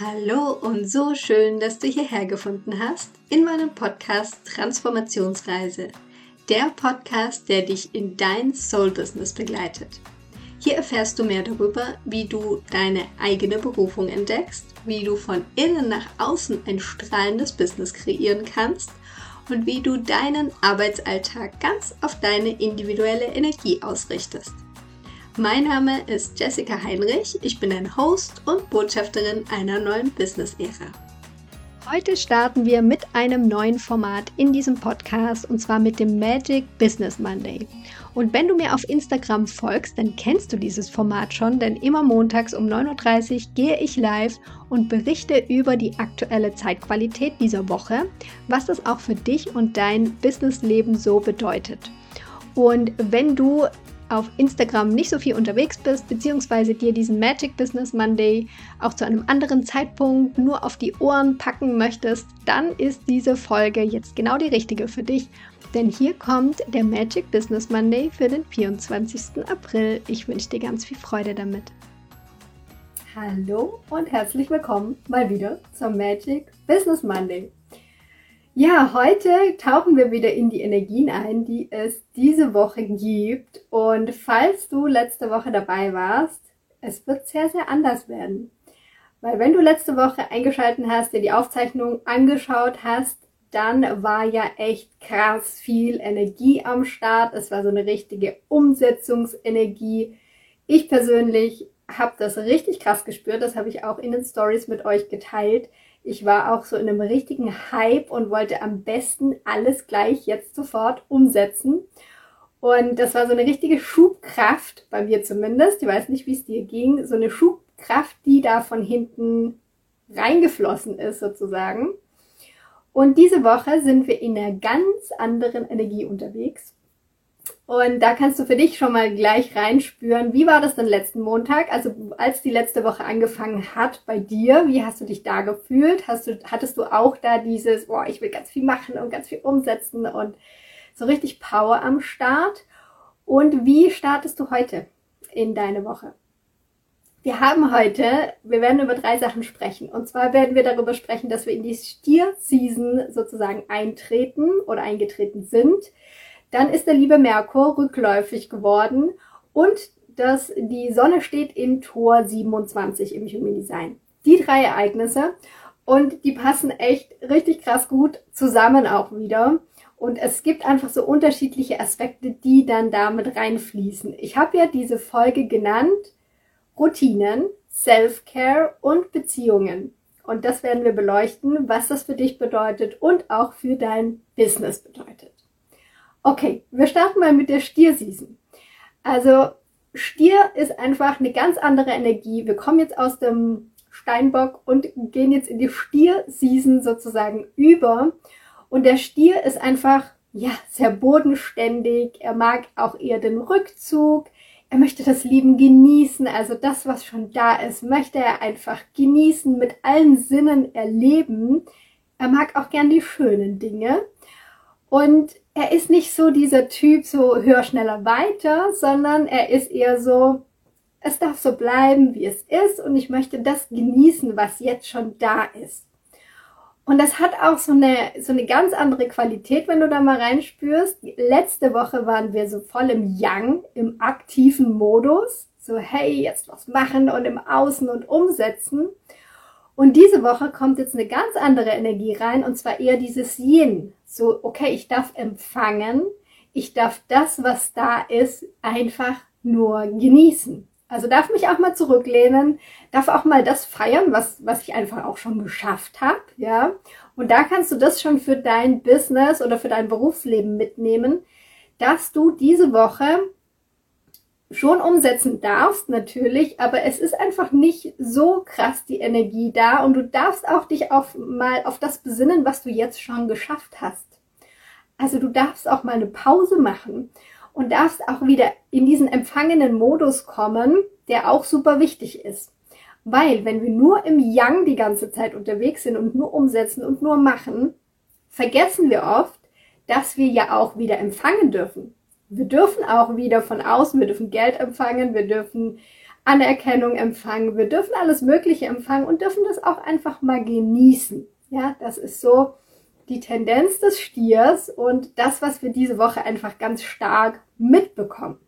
Hallo und so schön, dass du hierher gefunden hast in meinem Podcast Transformationsreise. Der Podcast, der dich in dein Soul-Business begleitet. Hier erfährst du mehr darüber, wie du deine eigene Berufung entdeckst, wie du von innen nach außen ein strahlendes Business kreieren kannst und wie du deinen Arbeitsalltag ganz auf deine individuelle Energie ausrichtest. Mein Name ist Jessica Heinrich, ich bin ein Host und Botschafterin einer neuen Business-Ära. Heute starten wir mit einem neuen Format in diesem Podcast und zwar mit dem Magic Business Monday. Und wenn du mir auf Instagram folgst, dann kennst du dieses Format schon, denn immer montags um 9.30 Uhr gehe ich live und berichte über die aktuelle Zeitqualität dieser Woche, was das auch für dich und dein Businessleben so bedeutet. Und wenn du auf Instagram nicht so viel unterwegs bist, beziehungsweise dir diesen Magic Business Monday auch zu einem anderen Zeitpunkt nur auf die Ohren packen möchtest, dann ist diese Folge jetzt genau die richtige für dich. Denn hier kommt der Magic Business Monday für den 24. April. Ich wünsche dir ganz viel Freude damit. Hallo und herzlich willkommen mal wieder zum Magic Business Monday. Ja, heute tauchen wir wieder in die Energien ein, die es diese Woche gibt. Und falls du letzte Woche dabei warst, es wird sehr, sehr anders werden. Weil wenn du letzte Woche eingeschalten hast, dir die Aufzeichnung angeschaut hast, dann war ja echt krass viel Energie am Start. Es war so eine richtige Umsetzungsenergie. Ich persönlich habe das richtig krass gespürt. Das habe ich auch in den Stories mit euch geteilt ich war auch so in einem richtigen Hype und wollte am besten alles gleich jetzt sofort umsetzen. Und das war so eine richtige Schubkraft, bei mir zumindest. Ich weiß nicht, wie es dir ging. So eine Schubkraft, die da von hinten reingeflossen ist, sozusagen. Und diese Woche sind wir in einer ganz anderen Energie unterwegs. Und da kannst du für dich schon mal gleich reinspüren, wie war das denn letzten Montag? Also als die letzte Woche angefangen hat bei dir, wie hast du dich da gefühlt? Hast du, hattest du auch da dieses, boah, ich will ganz viel machen und ganz viel umsetzen und so richtig Power am Start? Und wie startest du heute in deine Woche? Wir haben heute, wir werden über drei Sachen sprechen. Und zwar werden wir darüber sprechen, dass wir in die Stier-Season sozusagen eintreten oder eingetreten sind. Dann ist der liebe Merkur rückläufig geworden und dass die Sonne steht in Tor 27 im Human Design. Die drei Ereignisse und die passen echt richtig krass gut zusammen auch wieder. Und es gibt einfach so unterschiedliche Aspekte, die dann damit reinfließen. Ich habe ja diese Folge genannt Routinen, Self-Care und Beziehungen. Und das werden wir beleuchten, was das für dich bedeutet und auch für dein Business bedeutet. Okay, wir starten mal mit der Stier-Season. Also Stier ist einfach eine ganz andere Energie. Wir kommen jetzt aus dem Steinbock und gehen jetzt in die Stier-Season sozusagen über. Und der Stier ist einfach, ja, sehr bodenständig. Er mag auch eher den Rückzug. Er möchte das Leben genießen. Also das, was schon da ist, möchte er einfach genießen, mit allen Sinnen erleben. Er mag auch gern die schönen Dinge. Und er ist nicht so dieser Typ, so hör schneller weiter, sondern er ist eher so, es darf so bleiben, wie es ist und ich möchte das genießen, was jetzt schon da ist. Und das hat auch so eine, so eine ganz andere Qualität, wenn du da mal reinspürst. Letzte Woche waren wir so voll im Yang, im aktiven Modus. So, hey, jetzt was machen und im Außen und umsetzen. Und diese Woche kommt jetzt eine ganz andere Energie rein und zwar eher dieses Yin. So, okay, ich darf empfangen, ich darf das, was da ist, einfach nur genießen. Also darf mich auch mal zurücklehnen, darf auch mal das feiern, was, was ich einfach auch schon geschafft habe, ja. Und da kannst du das schon für dein Business oder für dein Berufsleben mitnehmen, dass du diese Woche schon umsetzen darfst, natürlich, aber es ist einfach nicht so krass die Energie da und du darfst auch dich auf mal auf das besinnen, was du jetzt schon geschafft hast. Also du darfst auch mal eine Pause machen und darfst auch wieder in diesen empfangenen Modus kommen, der auch super wichtig ist. Weil wenn wir nur im Yang die ganze Zeit unterwegs sind und nur umsetzen und nur machen, vergessen wir oft, dass wir ja auch wieder empfangen dürfen wir dürfen auch wieder von außen, wir dürfen Geld empfangen, wir dürfen Anerkennung empfangen, wir dürfen alles Mögliche empfangen und dürfen das auch einfach mal genießen. Ja, das ist so die Tendenz des Stiers und das, was wir diese Woche einfach ganz stark mitbekommen.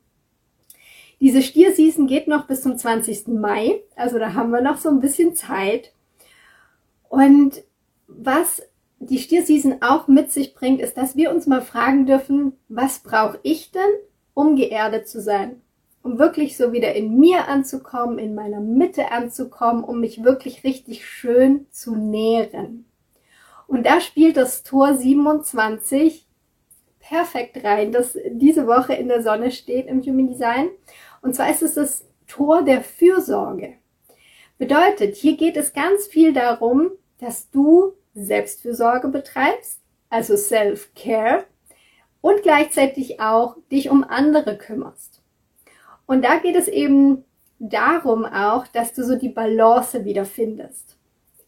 Diese Stierseason geht noch bis zum 20. Mai, also da haben wir noch so ein bisschen Zeit. Und was die Stierseason auch mit sich bringt, ist, dass wir uns mal fragen dürfen, was brauche ich denn, um geerdet zu sein? um wirklich so wieder in mir anzukommen, in meiner Mitte anzukommen, um mich wirklich richtig schön zu nähren. Und da spielt das Tor 27 perfekt rein, das diese Woche in der Sonne steht im Human Design. Und zwar ist es das Tor der Fürsorge. Bedeutet, hier geht es ganz viel darum, dass du Selbstfürsorge betreibst, also Self-Care, und gleichzeitig auch dich um andere kümmerst. Und da geht es eben darum auch, dass du so die Balance wiederfindest.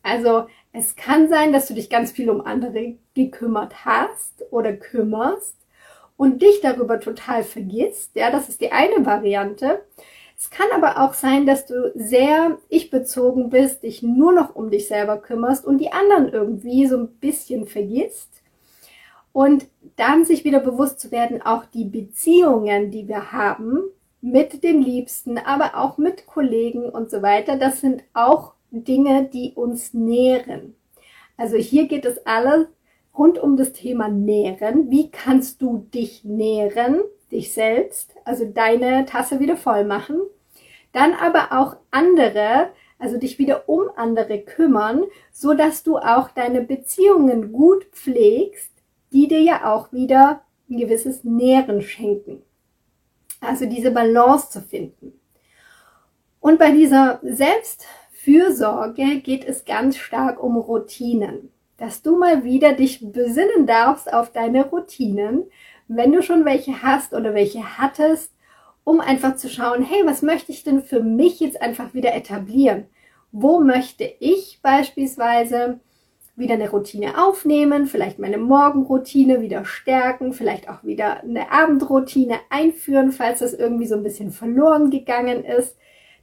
Also es kann sein, dass du dich ganz viel um andere gekümmert hast oder kümmerst und dich darüber total vergisst. Ja, das ist die eine Variante. Es kann aber auch sein, dass du sehr ich-bezogen bist, dich nur noch um dich selber kümmerst und die anderen irgendwie so ein bisschen vergisst. Und dann sich wieder bewusst zu werden, auch die Beziehungen, die wir haben, mit den Liebsten, aber auch mit Kollegen und so weiter. Das sind auch Dinge, die uns nähren. Also hier geht es alles rund um das Thema Nähren. Wie kannst du dich nähren, dich selbst, also deine Tasse wieder voll machen? Dann aber auch andere, also dich wieder um andere kümmern, so dass du auch deine Beziehungen gut pflegst, die dir ja auch wieder ein gewisses Nähren schenken. Also diese Balance zu finden. Und bei dieser Selbstfürsorge geht es ganz stark um Routinen. Dass du mal wieder dich besinnen darfst auf deine Routinen, wenn du schon welche hast oder welche hattest, um einfach zu schauen, hey, was möchte ich denn für mich jetzt einfach wieder etablieren? Wo möchte ich beispielsweise wieder eine Routine aufnehmen, vielleicht meine Morgenroutine wieder stärken, vielleicht auch wieder eine Abendroutine einführen, falls das irgendwie so ein bisschen verloren gegangen ist.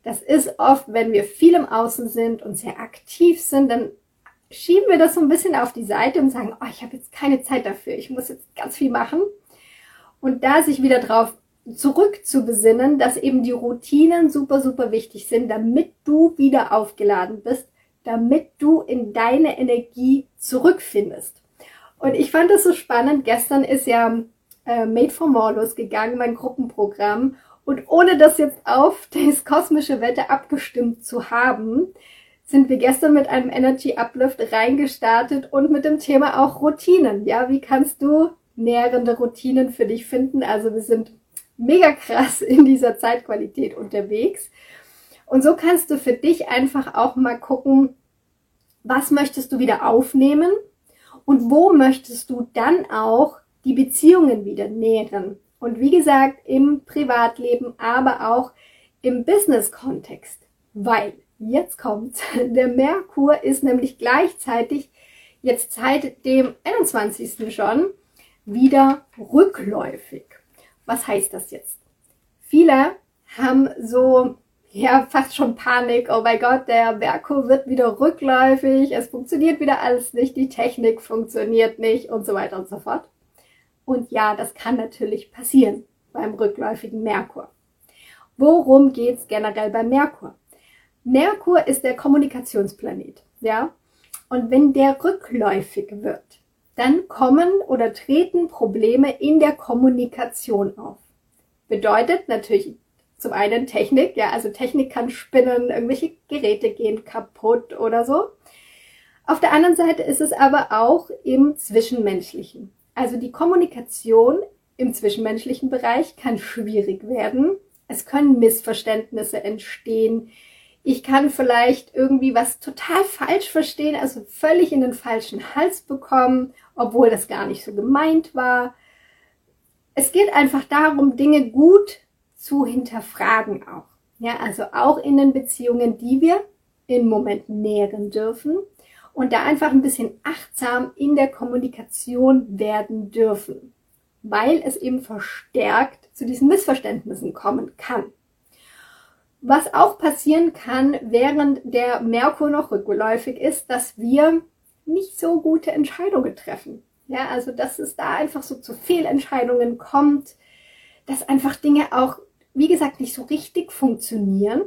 Das ist oft, wenn wir viel im Außen sind und sehr aktiv sind, dann schieben wir das so ein bisschen auf die Seite und sagen, oh, ich habe jetzt keine Zeit dafür, ich muss jetzt ganz viel machen. Und da sich wieder drauf zurück zu besinnen, dass eben die Routinen super, super wichtig sind, damit du wieder aufgeladen bist, damit du in deine Energie zurückfindest. Und ich fand es so spannend. Gestern ist ja äh, Made for More losgegangen, mein Gruppenprogramm. Und ohne das jetzt auf das kosmische Wetter abgestimmt zu haben, sind wir gestern mit einem Energy Uplift reingestartet und mit dem Thema auch Routinen. Ja, wie kannst du nährende Routinen für dich finden? Also wir sind mega krass in dieser Zeitqualität unterwegs. Und so kannst du für dich einfach auch mal gucken, was möchtest du wieder aufnehmen und wo möchtest du dann auch die Beziehungen wieder nähren. Und wie gesagt, im Privatleben, aber auch im Business-Kontext. Weil, jetzt kommt's, der Merkur ist nämlich gleichzeitig jetzt seit dem 21. schon wieder rückläufig. Was heißt das jetzt? Viele haben so ja, fast schon Panik. Oh mein Gott, der Merkur wird wieder rückläufig, es funktioniert wieder alles nicht, die Technik funktioniert nicht und so weiter und so fort. Und ja, das kann natürlich passieren beim rückläufigen Merkur. Worum geht's generell beim Merkur? Merkur ist der Kommunikationsplanet, ja? Und wenn der rückläufig wird, dann kommen oder treten Probleme in der Kommunikation auf. Bedeutet natürlich zum einen Technik, ja, also Technik kann spinnen, irgendwelche Geräte gehen kaputt oder so. Auf der anderen Seite ist es aber auch im Zwischenmenschlichen. Also die Kommunikation im zwischenmenschlichen Bereich kann schwierig werden. Es können Missverständnisse entstehen. Ich kann vielleicht irgendwie was total falsch verstehen, also völlig in den falschen Hals bekommen, obwohl das gar nicht so gemeint war. Es geht einfach darum, Dinge gut zu hinterfragen auch. Ja, also auch in den Beziehungen, die wir im Moment nähren dürfen und da einfach ein bisschen achtsam in der Kommunikation werden dürfen, weil es eben verstärkt zu diesen Missverständnissen kommen kann. Was auch passieren kann, während der Merkur noch rückläufig ist, dass wir nicht so gute Entscheidungen treffen. Ja, also dass es da einfach so zu Fehlentscheidungen kommt, dass einfach Dinge auch, wie gesagt, nicht so richtig funktionieren.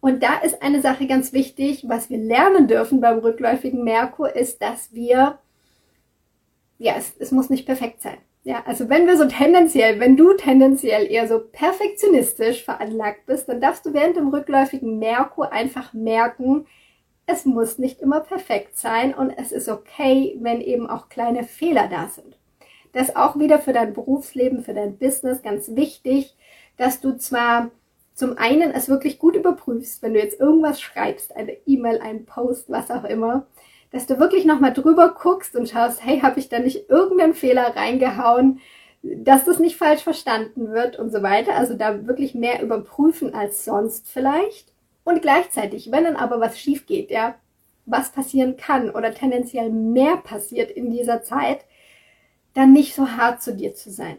Und da ist eine Sache ganz wichtig, was wir lernen dürfen beim rückläufigen Merkur, ist, dass wir, ja, es, es muss nicht perfekt sein. Ja, also wenn wir so tendenziell, wenn du tendenziell eher so perfektionistisch veranlagt bist, dann darfst du während dem rückläufigen Merkur einfach merken, es muss nicht immer perfekt sein und es ist okay, wenn eben auch kleine Fehler da sind. Das ist auch wieder für dein Berufsleben, für dein Business ganz wichtig, dass du zwar zum einen es wirklich gut überprüfst, wenn du jetzt irgendwas schreibst, eine E-Mail, einen Post, was auch immer, dass du wirklich nochmal drüber guckst und schaust, hey, habe ich da nicht irgendeinen Fehler reingehauen, dass das nicht falsch verstanden wird und so weiter. Also da wirklich mehr überprüfen als sonst vielleicht. Und gleichzeitig, wenn dann aber was schief geht, ja, was passieren kann oder tendenziell mehr passiert in dieser Zeit, dann nicht so hart zu dir zu sein.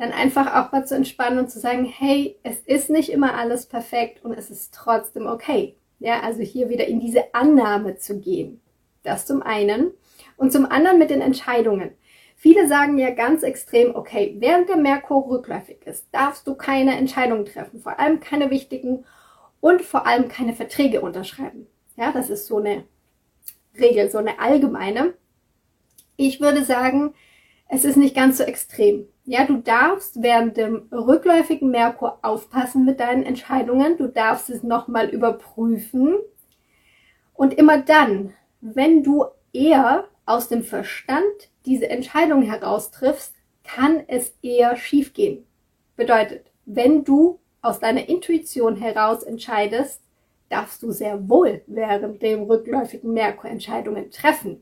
Dann einfach auch mal zu entspannen und zu sagen, hey, es ist nicht immer alles perfekt und es ist trotzdem okay. Ja, also hier wieder in diese Annahme zu gehen. Das zum einen. Und zum anderen mit den Entscheidungen. Viele sagen ja ganz extrem, okay, während der Merkur rückläufig ist, darfst du keine Entscheidungen treffen, vor allem keine wichtigen und vor allem keine Verträge unterschreiben. Ja, das ist so eine Regel, so eine allgemeine. Ich würde sagen, es ist nicht ganz so extrem. Ja, du darfst während dem rückläufigen Merkur aufpassen mit deinen Entscheidungen. Du darfst es nochmal überprüfen. Und immer dann, wenn du eher aus dem Verstand diese Entscheidung heraustriffst, kann es eher schiefgehen. Bedeutet, wenn du aus deiner Intuition heraus entscheidest, darfst du sehr wohl während dem rückläufigen Merkur Entscheidungen treffen.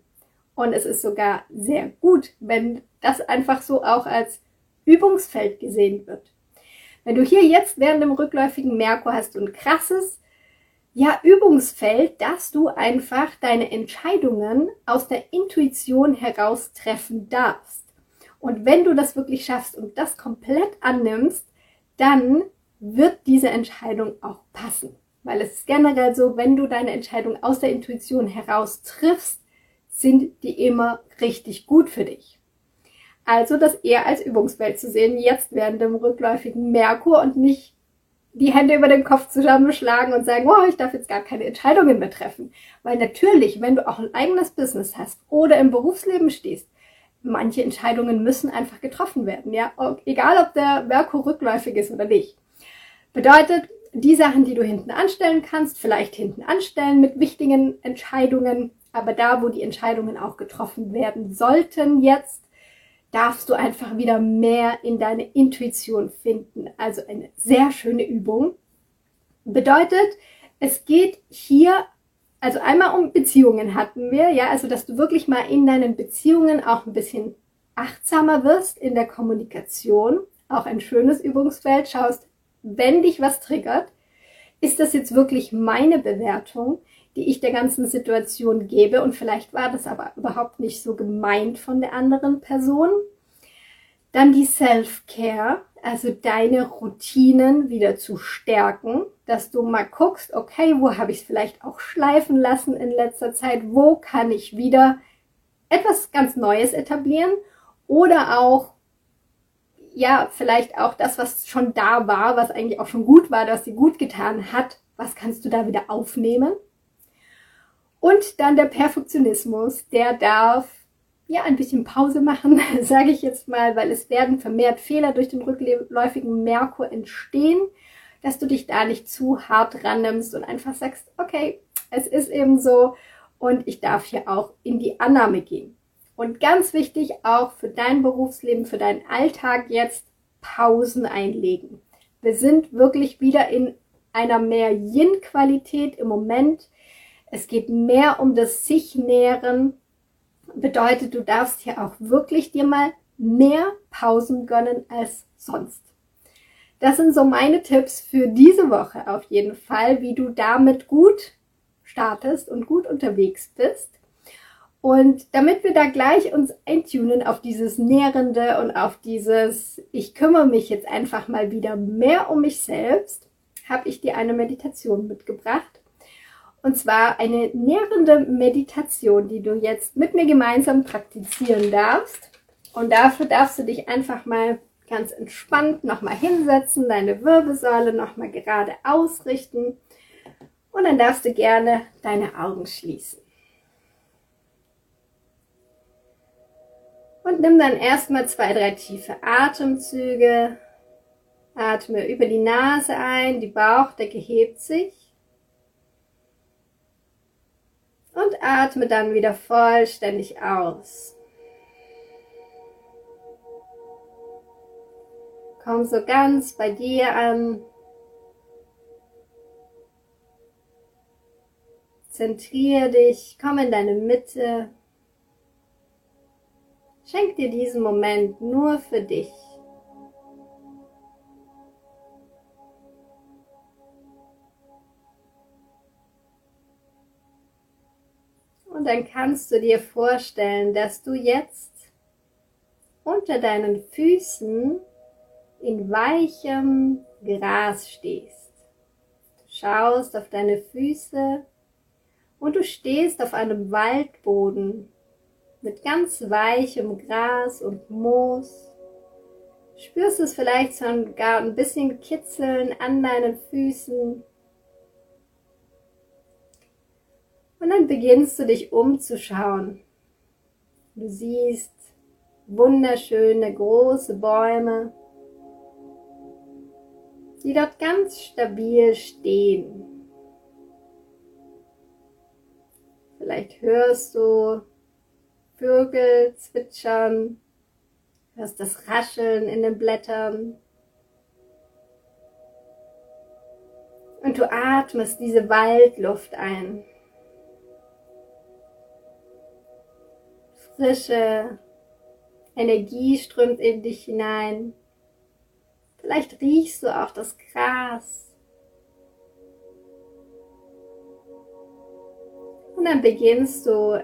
Und es ist sogar sehr gut, wenn das einfach so auch als Übungsfeld gesehen wird. Wenn du hier jetzt während dem rückläufigen Merkur hast ein krasses ja, Übungsfeld, dass du einfach deine Entscheidungen aus der Intuition heraus treffen darfst. Und wenn du das wirklich schaffst und das komplett annimmst, dann wird diese Entscheidung auch passen. Weil es ist generell so, wenn du deine Entscheidung aus der Intuition heraus triffst, sind die immer richtig gut für dich. Also das eher als Übungsfeld zu sehen, jetzt während dem rückläufigen Merkur und nicht die Hände über den Kopf zusammenschlagen und sagen, oh, ich darf jetzt gar keine Entscheidungen mehr treffen. Weil natürlich, wenn du auch ein eigenes Business hast oder im Berufsleben stehst, manche Entscheidungen müssen einfach getroffen werden, ja. Egal, ob der Merkur rückläufig ist oder nicht. Bedeutet, die Sachen, die du hinten anstellen kannst, vielleicht hinten anstellen mit wichtigen Entscheidungen, aber da, wo die Entscheidungen auch getroffen werden sollten jetzt, darfst du einfach wieder mehr in deine Intuition finden. Also eine sehr schöne Übung. Bedeutet, es geht hier, also einmal um Beziehungen hatten wir, ja, also dass du wirklich mal in deinen Beziehungen auch ein bisschen achtsamer wirst in der Kommunikation. Auch ein schönes Übungsfeld. Schaust, wenn dich was triggert, ist das jetzt wirklich meine Bewertung? Die ich der ganzen Situation gebe. Und vielleicht war das aber überhaupt nicht so gemeint von der anderen Person. Dann die Self-Care, also deine Routinen wieder zu stärken, dass du mal guckst, okay, wo habe ich es vielleicht auch schleifen lassen in letzter Zeit, wo kann ich wieder etwas ganz Neues etablieren oder auch ja, vielleicht auch das, was schon da war, was eigentlich auch schon gut war, was dir gut getan hat, was kannst du da wieder aufnehmen? Und dann der Perfektionismus, der darf ja ein bisschen Pause machen, sage ich jetzt mal, weil es werden vermehrt Fehler durch den rückläufigen Merkur entstehen, dass du dich da nicht zu hart rannimmst und einfach sagst, okay, es ist eben so und ich darf hier auch in die Annahme gehen. Und ganz wichtig auch für dein Berufsleben, für deinen Alltag jetzt Pausen einlegen. Wir sind wirklich wieder in einer mehr Yin-Qualität im Moment. Es geht mehr um das sich nähren. Bedeutet, du darfst hier auch wirklich dir mal mehr Pausen gönnen als sonst. Das sind so meine Tipps für diese Woche auf jeden Fall, wie du damit gut startest und gut unterwegs bist. Und damit wir da gleich uns eintunen auf dieses Nährende und auf dieses, ich kümmere mich jetzt einfach mal wieder mehr um mich selbst, habe ich dir eine Meditation mitgebracht. Und zwar eine nährende Meditation, die du jetzt mit mir gemeinsam praktizieren darfst. Und dafür darfst du dich einfach mal ganz entspannt nochmal hinsetzen, deine Wirbelsäule nochmal gerade ausrichten. Und dann darfst du gerne deine Augen schließen. Und nimm dann erstmal zwei, drei tiefe Atemzüge. Atme über die Nase ein, die Bauchdecke hebt sich. Und atme dann wieder vollständig aus. Komm so ganz bei dir an. Zentriere dich, komm in deine Mitte. Schenk dir diesen Moment nur für dich. Dann kannst du dir vorstellen, dass du jetzt unter deinen Füßen in weichem Gras stehst. Du schaust auf deine Füße und du stehst auf einem Waldboden mit ganz weichem Gras und Moos. Spürst es vielleicht sogar ein bisschen kitzeln an deinen Füßen. Und dann beginnst du dich umzuschauen. Du siehst wunderschöne große Bäume, die dort ganz stabil stehen. Vielleicht hörst du Vögel zwitschern, hörst das Rascheln in den Blättern. Und du atmest diese Waldluft ein. Frische Energie strömt in dich hinein. Vielleicht riechst du auch das Gras. Und dann beginnst du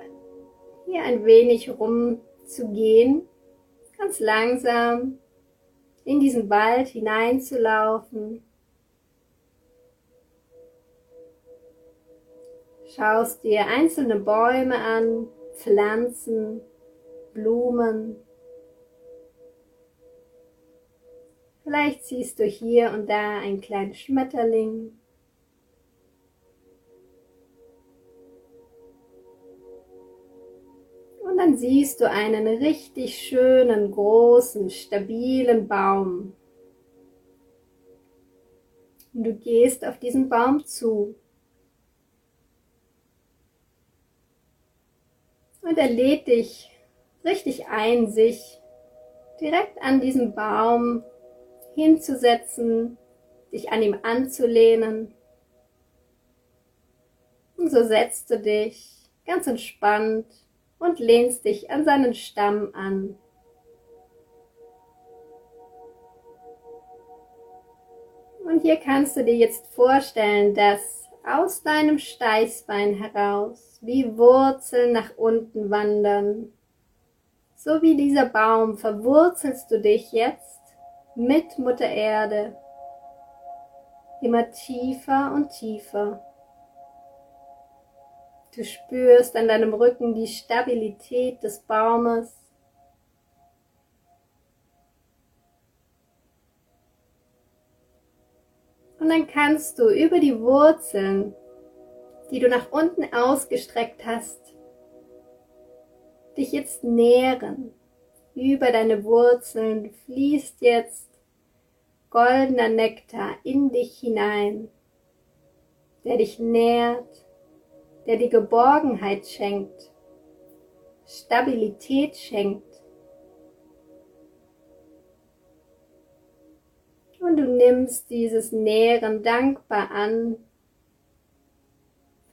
hier ein wenig rumzugehen, ganz langsam in diesen Wald hineinzulaufen. Schaust dir einzelne Bäume an, Pflanzen, Blumen. Vielleicht siehst du hier und da einen kleinen Schmetterling. Und dann siehst du einen richtig schönen, großen, stabilen Baum. Und du gehst auf diesen Baum zu. Und er lädt dich richtig ein, sich direkt an diesem Baum hinzusetzen, dich an ihm anzulehnen. Und so setzt du dich ganz entspannt und lehnst dich an seinen Stamm an. Und hier kannst du dir jetzt vorstellen, dass aus deinem Steißbein heraus wie Wurzeln nach unten wandern. So wie dieser Baum verwurzelst du dich jetzt mit Mutter Erde immer tiefer und tiefer. Du spürst an deinem Rücken die Stabilität des Baumes. Und dann kannst du über die Wurzeln, die du nach unten ausgestreckt hast, dich jetzt nähren. Über deine Wurzeln fließt jetzt goldener Nektar in dich hinein, der dich nährt der die Geborgenheit schenkt, Stabilität schenkt. Und du nimmst dieses Nähren dankbar an,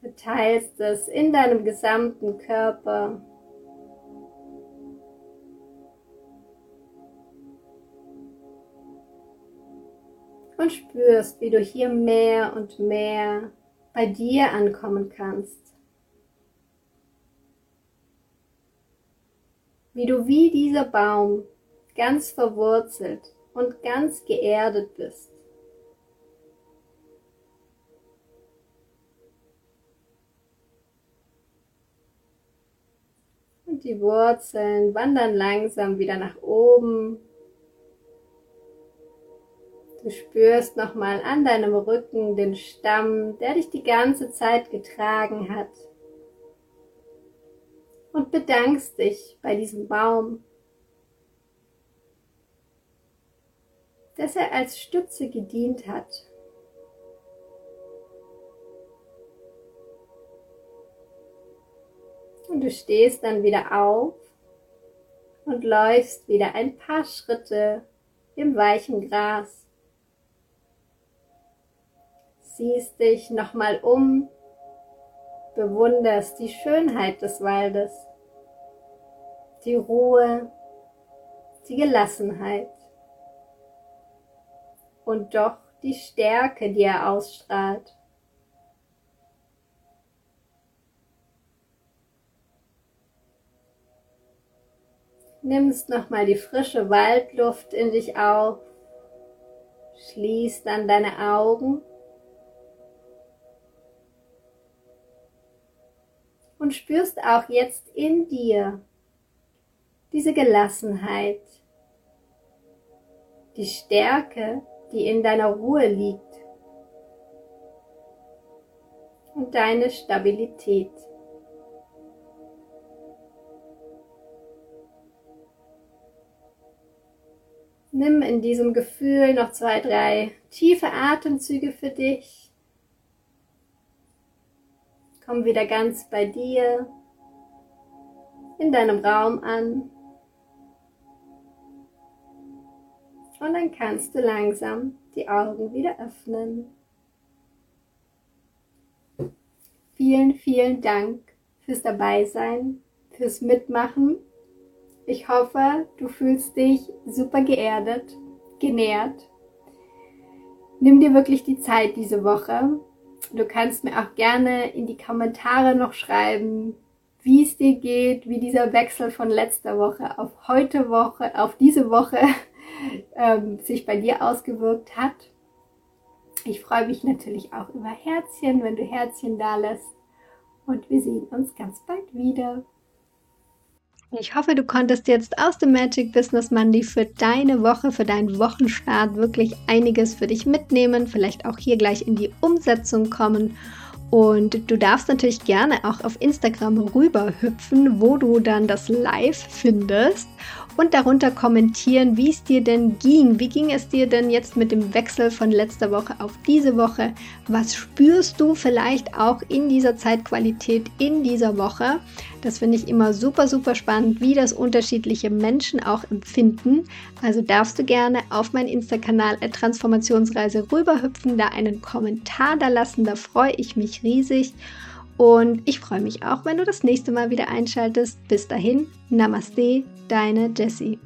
verteilst es in deinem gesamten Körper. Und spürst, wie du hier mehr und mehr bei dir ankommen kannst. Wie du wie dieser Baum ganz verwurzelt und ganz geerdet bist. Die Wurzeln wandern langsam wieder nach oben. Du spürst nochmal an deinem Rücken den Stamm, der dich die ganze Zeit getragen hat. Und bedankst dich bei diesem Baum, dass er als Stütze gedient hat. Und du stehst dann wieder auf und läufst wieder ein paar Schritte im weichen Gras siehst dich nochmal um, bewunderst die Schönheit des Waldes, die Ruhe, die Gelassenheit und doch die Stärke, die er ausstrahlt. Nimmst nochmal die frische Waldluft in dich auf, schließt dann deine Augen. Und spürst auch jetzt in dir diese Gelassenheit, die Stärke, die in deiner Ruhe liegt. Und deine Stabilität. Nimm in diesem Gefühl noch zwei, drei tiefe Atemzüge für dich. Komm wieder ganz bei dir, in deinem Raum an. Und dann kannst du langsam die Augen wieder öffnen. Vielen, vielen Dank fürs Dabeisein, fürs Mitmachen. Ich hoffe, du fühlst dich super geerdet, genährt. Nimm dir wirklich die Zeit diese Woche Du kannst mir auch gerne in die Kommentare noch schreiben, wie es dir geht, wie dieser Wechsel von letzter Woche auf heute Woche, auf diese Woche ähm, sich bei dir ausgewirkt hat. Ich freue mich natürlich auch über Herzchen, wenn du Herzchen da lässt. Und wir sehen uns ganz bald wieder. Ich hoffe, du konntest jetzt aus dem Magic Business Monday für deine Woche, für deinen Wochenstart wirklich einiges für dich mitnehmen, vielleicht auch hier gleich in die Umsetzung kommen. Und du darfst natürlich gerne auch auf Instagram rüberhüpfen, wo du dann das Live findest und darunter kommentieren, wie es dir denn ging. Wie ging es dir denn jetzt mit dem Wechsel von letzter Woche auf diese Woche? Was spürst du vielleicht auch in dieser Zeitqualität in dieser Woche? Das finde ich immer super, super spannend, wie das unterschiedliche Menschen auch empfinden. Also darfst du gerne auf meinen Insta-Kanal Transformationsreise rüberhüpfen, da einen Kommentar da lassen. Da freue ich mich riesig. Und ich freue mich auch, wenn du das nächste Mal wieder einschaltest. Bis dahin, Namaste, deine Jessie.